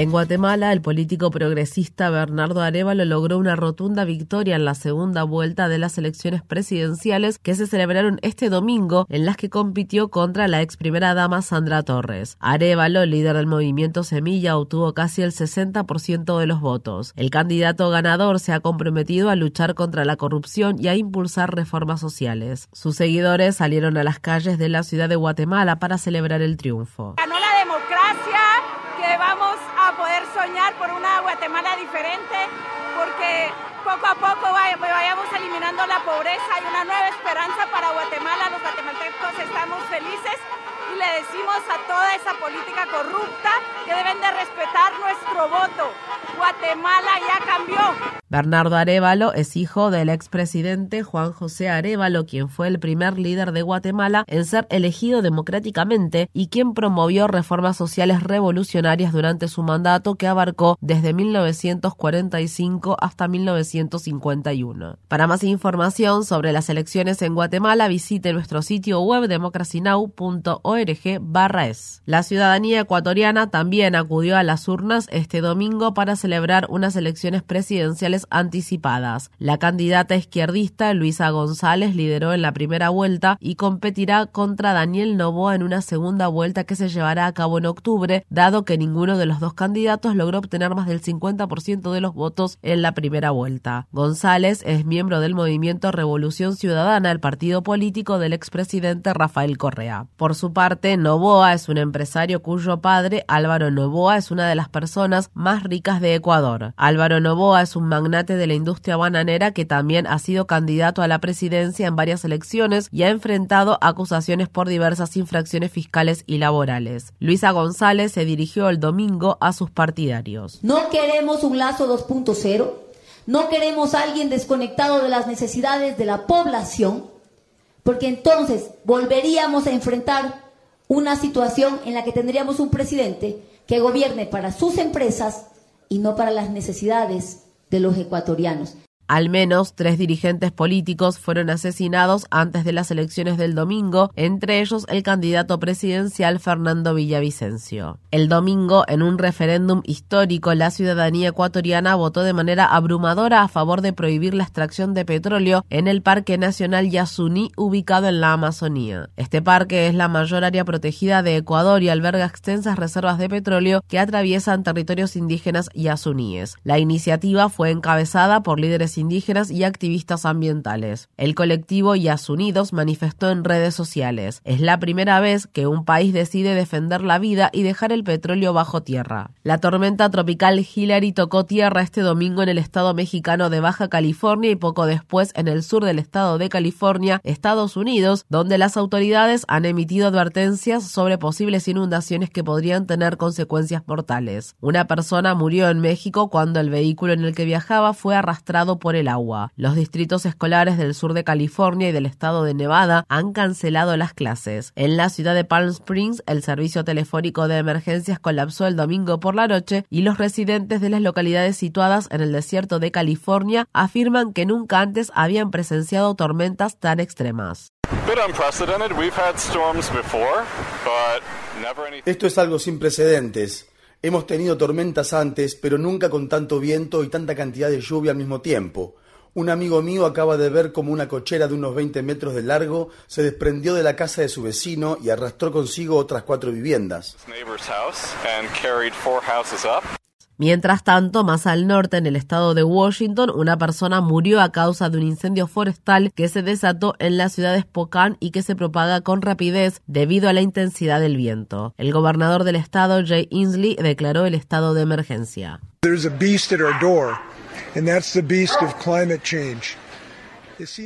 En Guatemala, el político progresista Bernardo Arevalo logró una rotunda victoria en la segunda vuelta de las elecciones presidenciales que se celebraron este domingo, en las que compitió contra la ex primera dama Sandra Torres. Arevalo, líder del movimiento Semilla, obtuvo casi el 60% de los votos. El candidato ganador se ha comprometido a luchar contra la corrupción y a impulsar reformas sociales. Sus seguidores salieron a las calles de la ciudad de Guatemala para celebrar el triunfo. Ganó la democracia que vamos a soñar por una Guatemala diferente, porque poco a poco vayamos eliminando la pobreza y una nueva esperanza para Guatemala. Los guatemaltecos estamos felices y le decimos a toda esa política corrupta que deben de respetar nuestro voto. Guatemala ya cambió. Bernardo Arevalo es hijo del expresidente Juan José Arevalo, quien fue el primer líder de Guatemala en ser elegido democráticamente y quien promovió reformas sociales revolucionarias durante su mandato que abarcó desde 1945 hasta 1951. Para más información sobre las elecciones en Guatemala, visite nuestro sitio web democracynow.org/es. La ciudadanía ecuatoriana también acudió a las urnas este domingo para celebrar unas elecciones presidenciales anticipadas. La candidata izquierdista Luisa González lideró en la primera vuelta y competirá contra Daniel Novoa en una segunda vuelta que se llevará a cabo en octubre, dado que ninguno de los dos candidatos logró obtener más del 50% de los votos en la primera vuelta. González es miembro del movimiento Revolución Ciudadana, el partido político del expresidente Rafael Correa. Por su parte, Novoa es un empresario cuyo padre, Álvaro Novoa, es una de las personas más ricas de Ecuador. Álvaro Novoa es un magnate de la industria bananera que también ha sido candidato a la presidencia en varias elecciones y ha enfrentado acusaciones por diversas infracciones fiscales y laborales. Luisa González se dirigió el domingo a sus partidarios. No queremos un lazo 2.0, no queremos a alguien desconectado de las necesidades de la población, porque entonces volveríamos a enfrentar una situación en la que tendríamos un presidente que gobierne para sus empresas y no para las necesidades de los ecuatorianos. Al menos tres dirigentes políticos fueron asesinados antes de las elecciones del domingo, entre ellos el candidato presidencial Fernando Villavicencio. El domingo, en un referéndum histórico, la ciudadanía ecuatoriana votó de manera abrumadora a favor de prohibir la extracción de petróleo en el Parque Nacional Yasuní, ubicado en la Amazonía. Este parque es la mayor área protegida de Ecuador y alberga extensas reservas de petróleo que atraviesan territorios indígenas yasuníes. La iniciativa fue encabezada por líderes indígenas y activistas ambientales. El colectivo Yasunidos manifestó en redes sociales. Es la primera vez que un país decide defender la vida y dejar el petróleo bajo tierra. La tormenta tropical Hillary tocó tierra este domingo en el estado mexicano de Baja California y poco después en el sur del estado de California, Estados Unidos, donde las autoridades han emitido advertencias sobre posibles inundaciones que podrían tener consecuencias mortales. Una persona murió en México cuando el vehículo en el que viajaba fue arrastrado por el agua. Los distritos escolares del sur de California y del estado de Nevada han cancelado las clases. En la ciudad de Palm Springs, el servicio telefónico de emergencias colapsó el domingo por la noche y los residentes de las localidades situadas en el desierto de California afirman que nunca antes habían presenciado tormentas tan extremas. Esto es algo sin precedentes. Hemos tenido tormentas antes, pero nunca con tanto viento y tanta cantidad de lluvia al mismo tiempo. Un amigo mío acaba de ver como una cochera de unos 20 metros de largo se desprendió de la casa de su vecino y arrastró consigo otras cuatro viviendas. Mientras tanto, más al norte, en el estado de Washington, una persona murió a causa de un incendio forestal que se desató en la ciudad de Spokane y que se propaga con rapidez debido a la intensidad del viento. El gobernador del estado, Jay Inslee, declaró el estado de emergencia.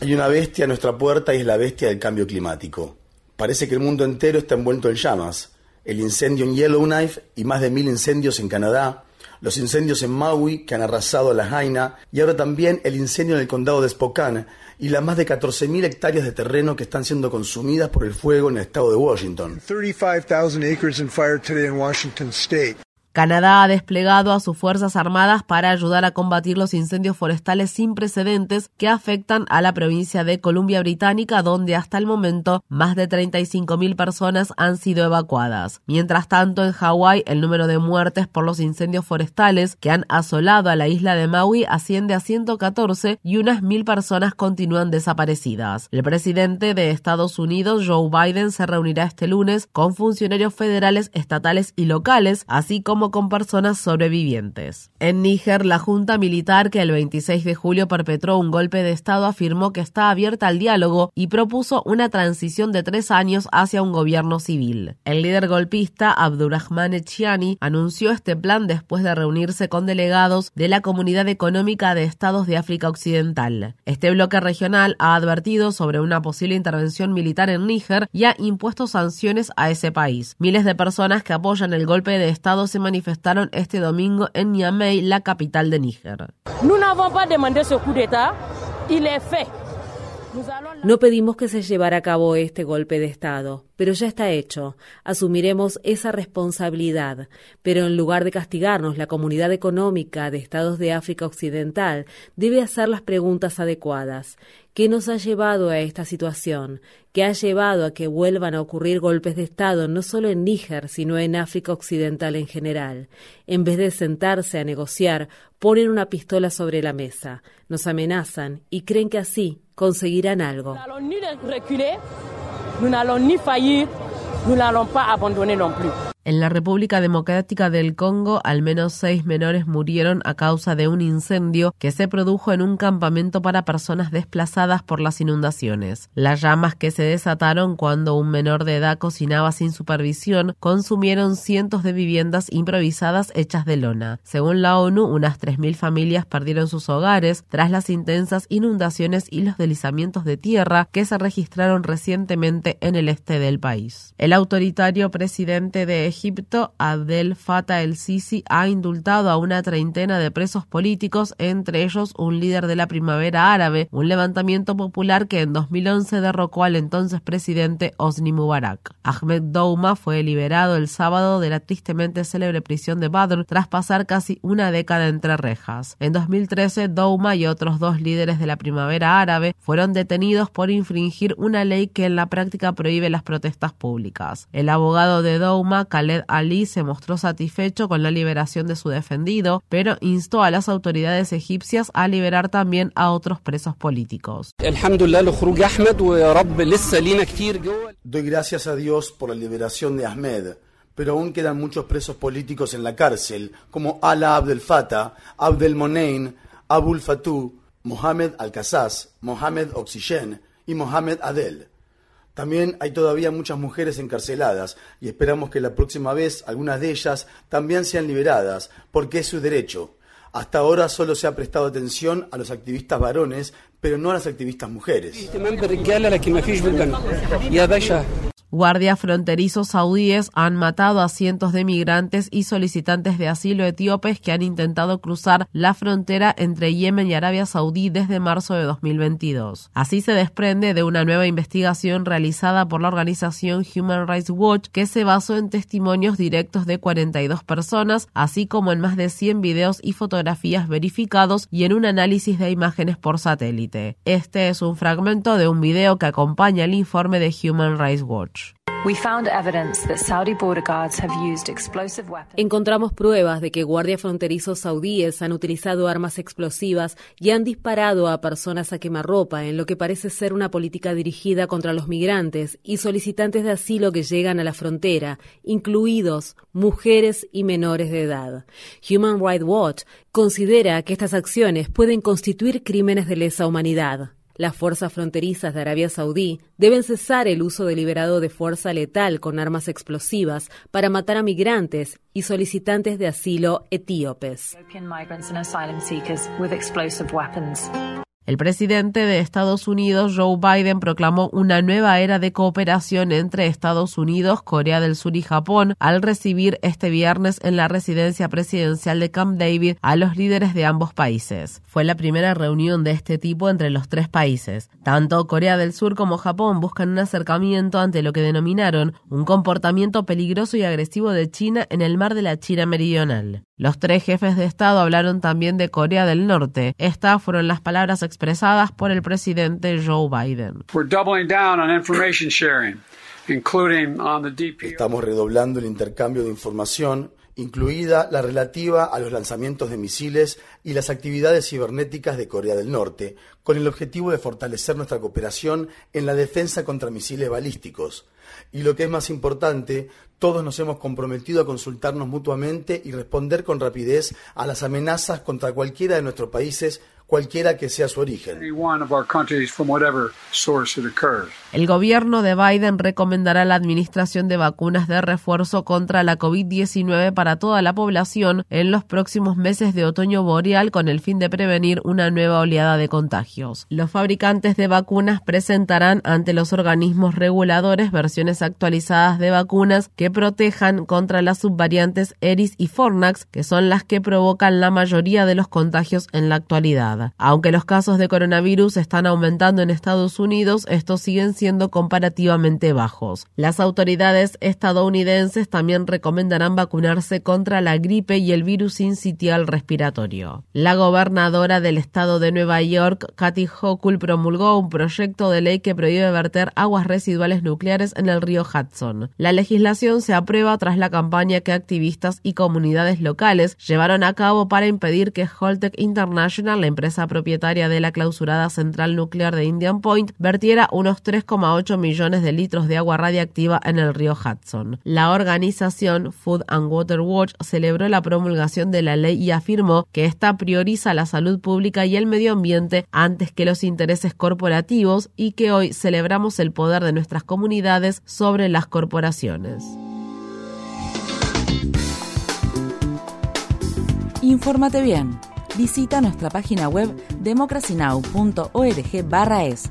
Hay una bestia a nuestra puerta y es la bestia del cambio climático. Parece que el mundo entero está envuelto en llamas. El incendio en Yellowknife y más de mil incendios en Canadá, los incendios en Maui que han arrasado a la Jaina y ahora también el incendio en el condado de Spokane y las más de 14.000 hectáreas de terreno que están siendo consumidas por el fuego en el estado de Washington. 35,000 acres in fire today in Washington state. Canadá ha desplegado a sus Fuerzas Armadas para ayudar a combatir los incendios forestales sin precedentes que afectan a la provincia de Columbia Británica, donde hasta el momento más de 35.000 personas han sido evacuadas. Mientras tanto, en Hawái, el número de muertes por los incendios forestales que han asolado a la isla de Maui asciende a 114 y unas mil personas continúan desaparecidas. El presidente de Estados Unidos, Joe Biden, se reunirá este lunes con funcionarios federales, estatales y locales, así como con personas sobrevivientes. En Níger, la Junta Militar que el 26 de julio perpetró un golpe de Estado afirmó que está abierta al diálogo y propuso una transición de tres años hacia un gobierno civil. El líder golpista, Abdurrahman Echiani, anunció este plan después de reunirse con delegados de la Comunidad Económica de Estados de África Occidental. Este bloque regional ha advertido sobre una posible intervención militar en Níger y ha impuesto sanciones a ese país. Miles de personas que apoyan el golpe de Estado se manifestaron manifestaron este domingo en Niamey, la capital de Níger. No pedimos que se llevara a cabo este golpe de Estado, pero ya está hecho. Asumiremos esa responsabilidad. Pero en lugar de castigarnos, la comunidad económica de Estados de África Occidental debe hacer las preguntas adecuadas. ¿Qué nos ha llevado a esta situación? ¿Qué ha llevado a que vuelvan a ocurrir golpes de Estado no solo en Níger, sino en África Occidental en general? En vez de sentarse a negociar, ponen una pistola sobre la mesa, nos amenazan y creen que así conseguirán algo. En la República Democrática del Congo, al menos seis menores murieron a causa de un incendio que se produjo en un campamento para personas desplazadas por las inundaciones. Las llamas que se desataron cuando un menor de edad cocinaba sin supervisión consumieron cientos de viviendas improvisadas hechas de lona. Según la ONU, unas 3.000 familias perdieron sus hogares tras las intensas inundaciones y los deslizamientos de tierra que se registraron recientemente en el este del país. El autoritario presidente de Egipto, Abdel Fattah el-Sisi ha indultado a una treintena de presos políticos, entre ellos un líder de la primavera árabe, un levantamiento popular que en 2011 derrocó al entonces presidente Osni Mubarak. Ahmed Douma fue liberado el sábado de la tristemente célebre prisión de Badr tras pasar casi una década entre rejas. En 2013, Douma y otros dos líderes de la primavera árabe fueron detenidos por infringir una ley que en la práctica prohíbe las protestas públicas. El abogado de Douma, Khaled Ali se mostró satisfecho con la liberación de su defendido, pero instó a las autoridades egipcias a liberar también a otros presos políticos. Doy gracias a Dios por la liberación de Ahmed, pero aún quedan muchos presos políticos en la cárcel, como Ala Abdel Fattah, Abdel Monein, Abul Fatou, Mohamed Al-Qasas, Mohamed Oxygen y Mohamed Adel. También hay todavía muchas mujeres encarceladas y esperamos que la próxima vez algunas de ellas también sean liberadas, porque es su derecho. Hasta ahora solo se ha prestado atención a los activistas varones, pero no a las activistas mujeres. Guardias fronterizos saudíes han matado a cientos de migrantes y solicitantes de asilo etíopes que han intentado cruzar la frontera entre Yemen y Arabia Saudí desde marzo de 2022. Así se desprende de una nueva investigación realizada por la organización Human Rights Watch que se basó en testimonios directos de 42 personas, así como en más de 100 videos y fotografías verificados y en un análisis de imágenes por satélite. Este es un fragmento de un video que acompaña el informe de Human Rights Watch. Encontramos pruebas de que guardias fronterizos saudíes han utilizado armas explosivas y han disparado a personas a quemarropa en lo que parece ser una política dirigida contra los migrantes y solicitantes de asilo que llegan a la frontera, incluidos mujeres y menores de edad. Human Rights Watch considera que estas acciones pueden constituir crímenes de lesa humanidad. Las fuerzas fronterizas de Arabia Saudí deben cesar el uso deliberado de fuerza letal con armas explosivas para matar a migrantes y solicitantes de asilo etíopes. El presidente de Estados Unidos, Joe Biden, proclamó una nueva era de cooperación entre Estados Unidos, Corea del Sur y Japón al recibir este viernes en la residencia presidencial de Camp David a los líderes de ambos países. Fue la primera reunión de este tipo entre los tres países. Tanto Corea del Sur como Japón buscan un acercamiento ante lo que denominaron un comportamiento peligroso y agresivo de China en el mar de la China Meridional. Los tres jefes de Estado hablaron también de Corea del Norte. Estas fueron las palabras expresadas por el presidente Joe Biden. Estamos redoblando el intercambio de información, incluida la relativa a los lanzamientos de misiles y las actividades cibernéticas de Corea del Norte, con el objetivo de fortalecer nuestra cooperación en la defensa contra misiles balísticos. Y lo que es más importante, todos nos hemos comprometido a consultarnos mutuamente y responder con rapidez a las amenazas contra cualquiera de nuestros países cualquiera que sea su origen. El gobierno de Biden recomendará la administración de vacunas de refuerzo contra la COVID-19 para toda la población en los próximos meses de otoño boreal con el fin de prevenir una nueva oleada de contagios. Los fabricantes de vacunas presentarán ante los organismos reguladores versiones actualizadas de vacunas que protejan contra las subvariantes Eris y Fornax, que son las que provocan la mayoría de los contagios en la actualidad. Aunque los casos de coronavirus están aumentando en Estados Unidos, estos siguen siendo comparativamente bajos. Las autoridades estadounidenses también recomendarán vacunarse contra la gripe y el virus sincitial respiratorio. La gobernadora del estado de Nueva York, Kathy Hochul, promulgó un proyecto de ley que prohíbe verter aguas residuales nucleares en el río Hudson. La legislación se aprueba tras la campaña que activistas y comunidades locales llevaron a cabo para impedir que Holtec International, la empresa propietaria de la clausurada central nuclear de Indian Point, vertiera unos 3,8 millones de litros de agua radiactiva en el río Hudson. La organización Food and Water Watch celebró la promulgación de la ley y afirmó que esta prioriza la salud pública y el medio ambiente antes que los intereses corporativos y que hoy celebramos el poder de nuestras comunidades sobre las corporaciones. Infórmate bien visita nuestra página web democracynow.org/es.